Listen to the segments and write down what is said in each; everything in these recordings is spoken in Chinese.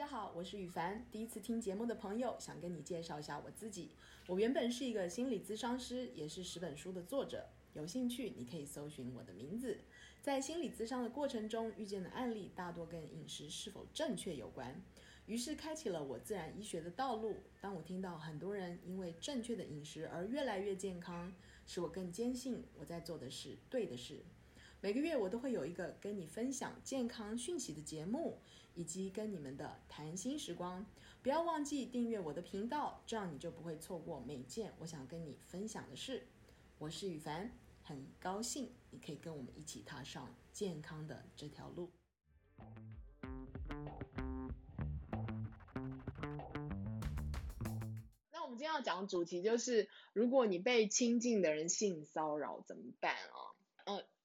大家好，我是雨凡。第一次听节目的朋友，想跟你介绍一下我自己。我原本是一个心理咨商师，也是十本书的作者。有兴趣，你可以搜寻我的名字。在心理咨商的过程中，遇见的案例大多跟饮食是否正确有关，于是开启了我自然医学的道路。当我听到很多人因为正确的饮食而越来越健康，使我更坚信我在做的是对的事。每个月我都会有一个跟你分享健康讯息的节目，以及跟你们的谈心时光。不要忘记订阅我的频道，这样你就不会错过每件我想跟你分享的事。我是宇凡，很高兴你可以跟我们一起踏上健康的这条路。那我们今天要讲的主题就是，如果你被亲近的人性骚扰怎么办啊？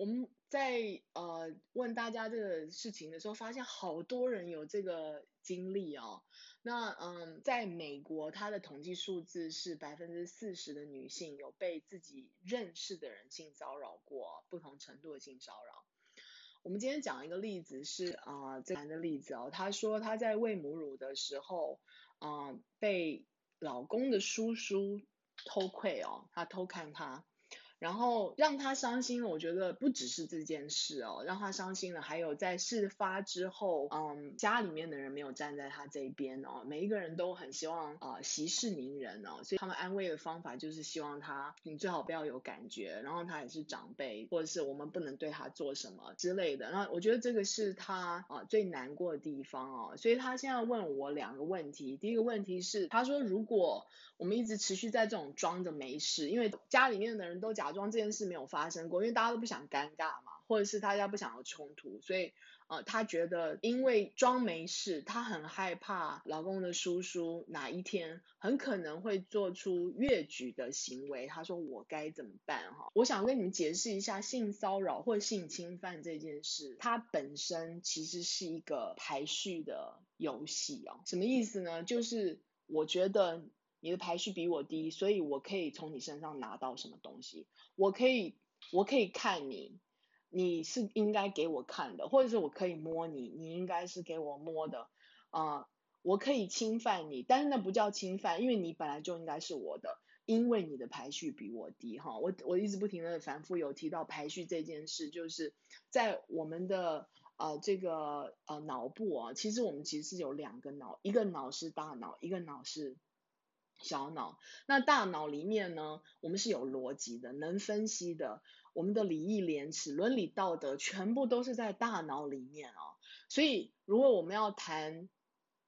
我们。在呃问大家这个事情的时候，发现好多人有这个经历哦。那嗯，在美国，它的统计数字是百分之四十的女性有被自己认识的人性骚扰过，不同程度的性骚扰。我们今天讲一个例子是啊、呃，这男的例子哦，他说他在喂母乳的时候啊、被老公的叔叔偷窥哦，他偷看他。然后让他伤心了，我觉得不只是这件事哦，让他伤心了，还有在事发之后，嗯，家里面的人没有站在他这边哦，每一个人都很希望啊、息事宁人哦，所以他们安慰的方法就是希望他，你最好不要有感觉，然后他也是长辈，或者是我们不能对他做什么之类的。那我觉得这个是他啊、最难过的地方哦，所以他现在问我两个问题，第一个问题是，他说如果我们一直持续在这种装着没事，因为家里面的人都假。假装这件事没有发生过，因为大家都不想尴尬嘛，或者是大家不想要冲突，所以呃，他觉得因为装没事，他很害怕老公的叔叔哪一天很可能会做出越矩的行为。他说我该怎么办？哈，我想跟你们解释一下性骚扰或性侵犯这件事，它本身其实是一个排序的游戏哦。什么意思呢？就是我觉得。你的排序比我低，所以我可以从你身上拿到什么东西？我可以，我可以看你，你是应该给我看的，或者是我可以摸你，你应该是给我摸的。啊、我可以侵犯你，但是那不叫侵犯，因为你本来就应该是我的，因为你的排序比我低。哈，我我一直不停的反复有提到排序这件事，就是在我们的呃这个呃脑部啊，其实我们其实是有两个脑，一个脑是大脑，一个脑是。小脑，那大脑里面呢，我们是有逻辑的，能分析的，我们的礼义廉耻、伦理道德，全部都是在大脑里面哦。所以，如果我们要谈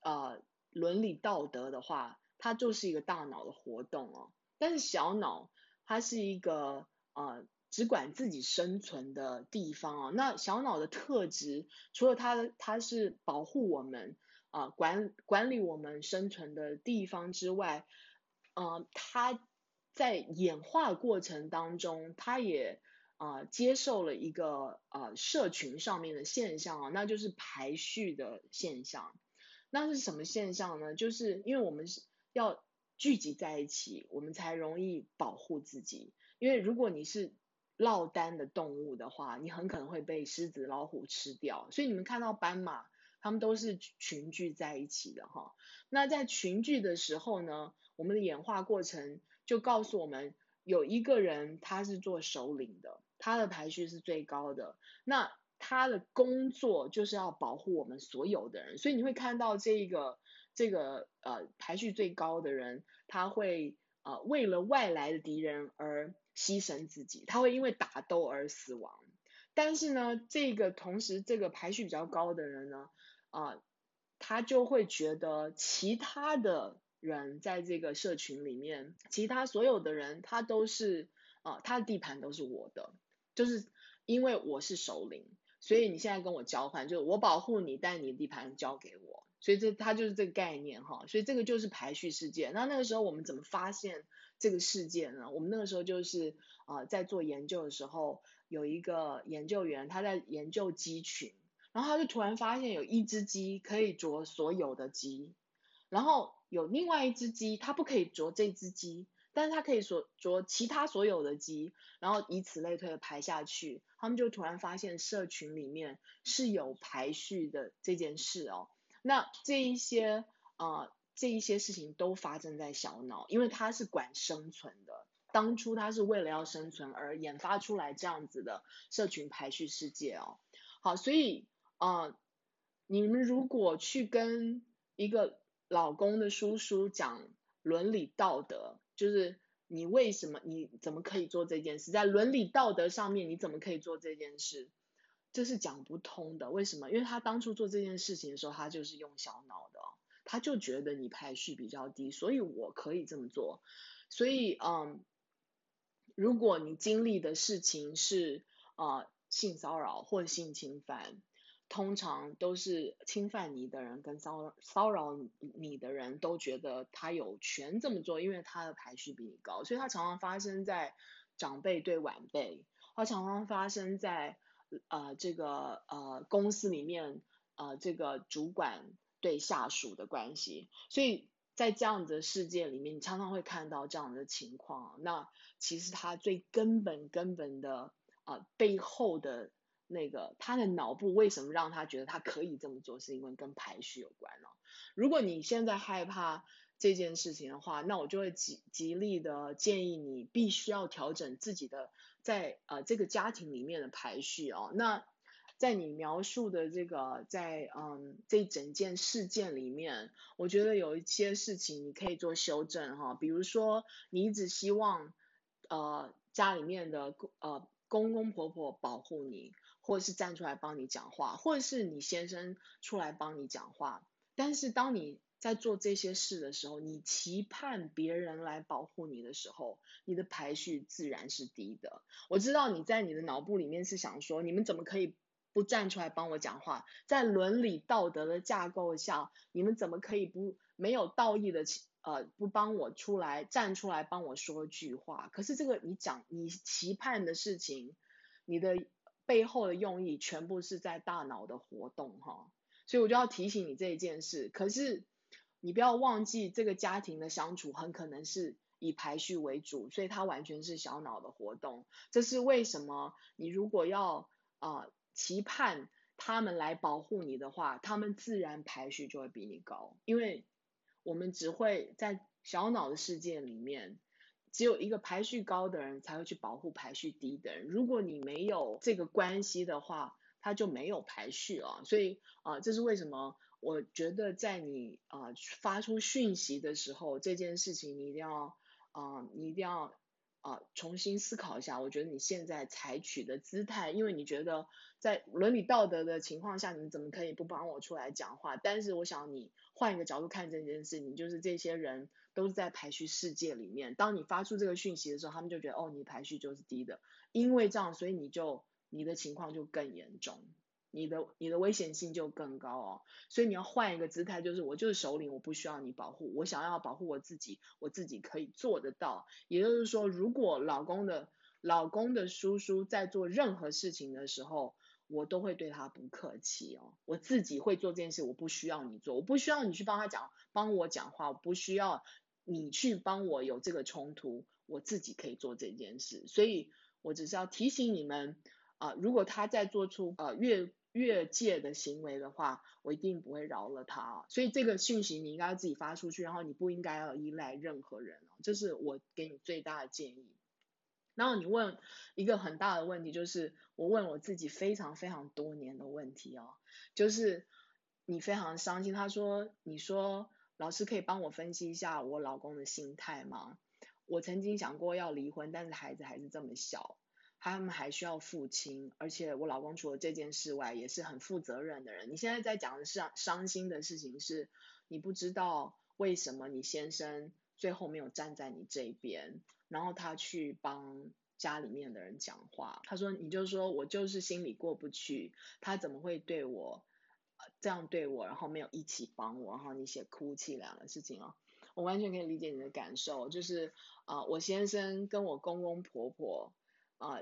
呃伦理道德的话，它就是一个大脑的活动哦。但是小脑，它是一个呃只管自己生存的地方哦。那小脑的特质，除了它它是保护我们。啊、管管理我们生存的地方之外，呃，它在演化过程当中，它也啊、接受了一个呃社群上面的现象啊，那就是排序的现象。那是什么现象呢？就是因为我们是要聚集在一起，我们才容易保护自己。因为如果你是落单的动物的话，你很可能会被狮子、老虎吃掉。所以你们看到斑马。他们都是群聚在一起的哈，那在群聚的时候呢，我们的演化过程就告诉我们，有一个人他是做首领的，他的排序是最高的，那他的工作就是要保护我们所有的人，所以你会看到这个这个呃排序最高的人，他会呃为了外来的敌人而牺牲自己，他会因为打斗而死亡。但是呢，这个同时，这个排序比较高的人呢，啊、他就会觉得其他的人在这个社群里面，其他所有的人，他都是啊、他的地盘都是我的，就是因为我是首领，所以你现在跟我交换，就是我保护你，但你的地盘交给我，所以这他就是这个概念哈，所以这个就是排序世界。那那个时候我们怎么发现这个事件呢？我们那个时候就是啊、呃，在做研究的时候。有一个研究员，他在研究鸡群，然后他就突然发现有一只鸡可以啄所有的鸡，然后有另外一只鸡，它不可以啄这只鸡，但是它可以所啄其他所有的鸡，然后以此类推的排下去，他们就突然发现社群里面是有排序的这件事哦。那这一些啊、呃，这一些事情都发生在小脑，因为它是管生存的。当初它是为了要生存而研发出来这样子的社群排序世界哦。好，所以啊、你们如果去跟一个老公的叔叔讲伦理道德，就是你为什么你怎么可以做这件事，在伦理道德上面你怎么可以做这件事，这是讲不通的。为什么？因为他当初做这件事情的时候，他就是用小脑的，他就觉得你排序比较低，所以我可以这么做。所以嗯。如果你经历的事情是啊、呃、性骚扰或性侵犯，通常都是侵犯你的人跟骚骚扰你的人都觉得他有权这么做，因为他的排序比你高，所以他常常发生在长辈对晚辈，他常常发生在呃这个呃公司里面呃这个主管对下属的关系，所以。在这样子的世界里面，你常常会看到这样的情况。那其实他最根本、根本的啊、呃、背后的那个他的脑部为什么让他觉得他可以这么做，是因为跟排序有关哦。如果你现在害怕这件事情的话，那我就会极极力的建议你必须要调整自己的在呃这个家庭里面的排序哦。那在你描述的这个，在嗯这整件事件里面，我觉得有一些事情你可以做修正哈，比如说你一直希望呃家里面的呃公公婆婆保护你，或者是站出来帮你讲话，或者是你先生出来帮你讲话，但是当你在做这些事的时候，你期盼别人来保护你的时候，你的排序自然是低的。我知道你在你的脑部里面是想说，你们怎么可以？不站出来帮我讲话，在伦理道德的架构下，你们怎么可以不没有道义的呃不帮我出来站出来帮我说句话？可是这个你讲你期盼的事情，你的背后的用意全部是在大脑的活动哈，所以我就要提醒你这一件事。可是你不要忘记，这个家庭的相处很可能是以排序为主，所以它完全是小脑的活动。这是为什么？你如果要啊。期盼他们来保护你的话，他们自然排序就会比你高，因为我们只会在小脑的世界里面，只有一个排序高的人才会去保护排序低的人。如果你没有这个关系的话，他就没有排序了。所以啊、这是为什么？我觉得在你啊、发出讯息的时候，这件事情你一定要啊、你一定要。啊，重新思考一下，我觉得你现在采取的姿态，因为你觉得在伦理道德的情况下，你怎么可以不帮我出来讲话？但是我想你换一个角度看这件事，你就是这些人都是在排序世界里面，当你发出这个讯息的时候，他们就觉得哦，你排序就是低的，因为这样，所以你就你的情况就更严重。你的你的危险性就更高哦，所以你要换一个姿态，就是我就是首领，我不需要你保护，我想要保护我自己，我自己可以做得到。也就是说，如果老公的老公的叔叔在做任何事情的时候，我都会对他不客气哦，我自己会做这件事，我不需要你做，我不需要你去帮他讲，帮我讲话，我不需要你去帮我有这个冲突，我自己可以做这件事。所以我只是要提醒你们啊，如果他在做出呃越越界的行为的话，我一定不会饶了他。所以这个讯息你应该要自己发出去，然后你不应该要依赖任何人。这是我给你最大的建议。然后你问一个很大的问题，就是我问我自己非常非常多年的问题哦，就是你非常伤心。他说：“你说老师可以帮我分析一下我老公的心态吗？我曾经想过要离婚，但是孩子还是这么小。”他们还需要父亲，而且我老公除了这件事外，也是很负责任的人。你现在在讲的是伤心的事情是，你不知道为什么你先生最后没有站在你这边，然后他去帮家里面的人讲话。他说，你就说我就是心里过不去，他怎么会对我这样对我，然后没有一起帮我，然后你写哭泣两个事情哦，我完全可以理解你的感受，就是啊、我先生跟我公公婆婆。啊、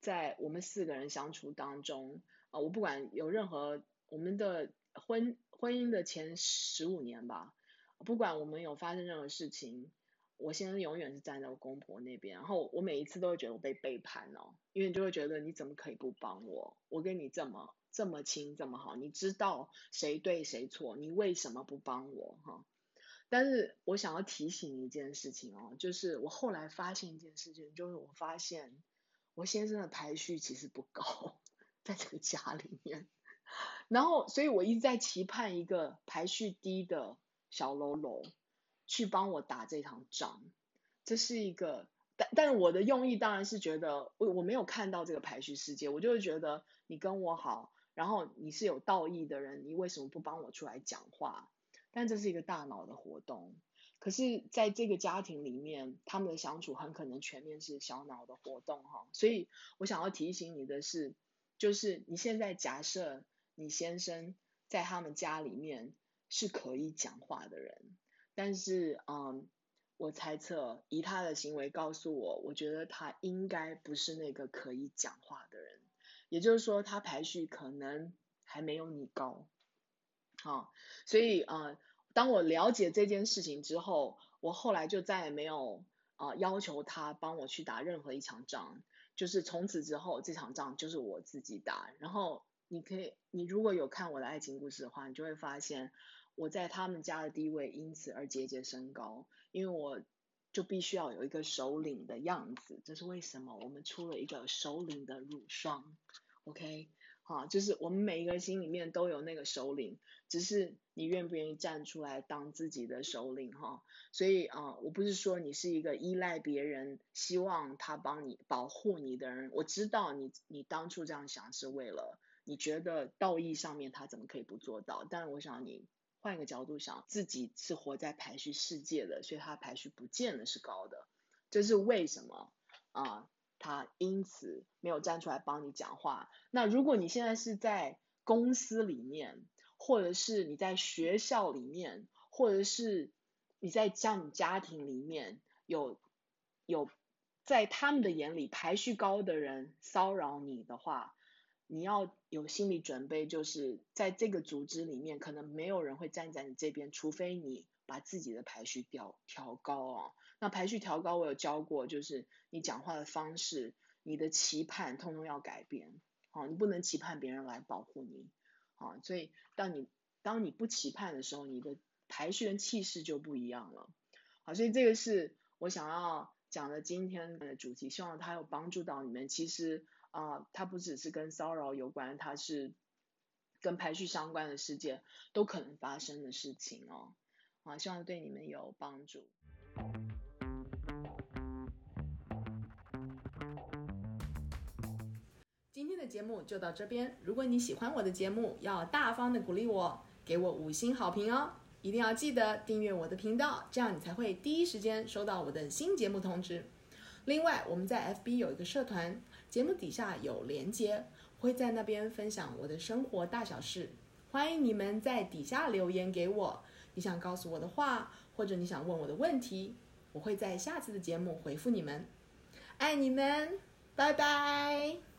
在我们四个人相处当中，啊、我不管有任何我们的婚婚姻的前十五年吧，不管我们有发生任何事情，我先生永远是站在我公婆那边，然后我每一次都会觉得我被背叛哦，因为你就会觉得你怎么可以不帮我？我跟你这么这么亲这么好，你知道谁对谁错，你为什么不帮我？哈，但是我想要提醒一件事情哦，就是我后来发现一件事情，就是我发现我先生的排序其实不高，在这个家里面，然后所以我一直在期盼一个排序低的小喽啰。去帮我打这场仗，这是一个，但但我的用意当然是觉得我我没有看到这个排序世界，我就会觉得你跟我好，然后你是有道义的人，你为什么不帮我出来讲话？但这是一个大脑的活动，可是在这个家庭里面，他们的相处很可能全面是小脑的活动哈，所以我想要提醒你的是，就是你现在假设你先生在他们家里面是可以讲话的人。但是，嗯，我猜测，以他的行为告诉我，我觉得他应该不是那个可以讲话的人，也就是说，他排序可能还没有你高，好，所以，呃，当我了解这件事情之后，我后来就再也没有啊、要求他帮我去打任何一场仗，就是从此之后，这场仗就是我自己打。然后，你可以，你如果有看我的爱情故事的话，你就会发现。我在他们家的地位因此而节节升高，因为我就必须要有一个首领的样子，这是为什么？我们出了一个首领的乳霜，OK，啊，就是我们每一个人心里面都有那个首领，只是你愿不愿意站出来当自己的首领哈。所以啊，我不是说你是一个依赖别人，希望他帮你保护你的人，我知道你你当初这样想是为了你觉得道义上面他怎么可以不做到，但我想你。换一个角度想，自己是活在排序世界的，所以他排序不见得是高的，这是为什么啊？他因此没有站出来帮你讲话。那如果你现在是在公司里面，或者是你在学校里面，或者是你在像你家庭里面有有在他们的眼里排序高的人骚扰你的话，你要有心理准备，就是在这个组织里面，可能没有人会站在你这边，除非你把自己的排序调调高啊。那排序调高，我有教过，就是你讲话的方式、你的期盼，通通要改变。好，你不能期盼别人来保护你。好，所以当你当你不期盼的时候，你的排序跟气势就不一样了。好，所以这个是我想要讲的今天的主题，希望它有帮助到你们。其实。啊、它不只是跟骚扰有关，它是跟排序相关的事件都可能发生的事情哦。希望对你们有帮助。今天的节目就到这边，如果你喜欢我的节目，要大方的鼓励我，给我五星好评哦。一定要记得订阅我的频道，这样你才会第一时间收到我的新节目通知。另外，我们在 FB 有一个社团。节目底下有连接，会在那边分享我的生活大小事，欢迎你们在底下留言给我，你想告诉我的话，或者你想问我的问题，我会在下次的节目回复你们。爱你们，拜拜。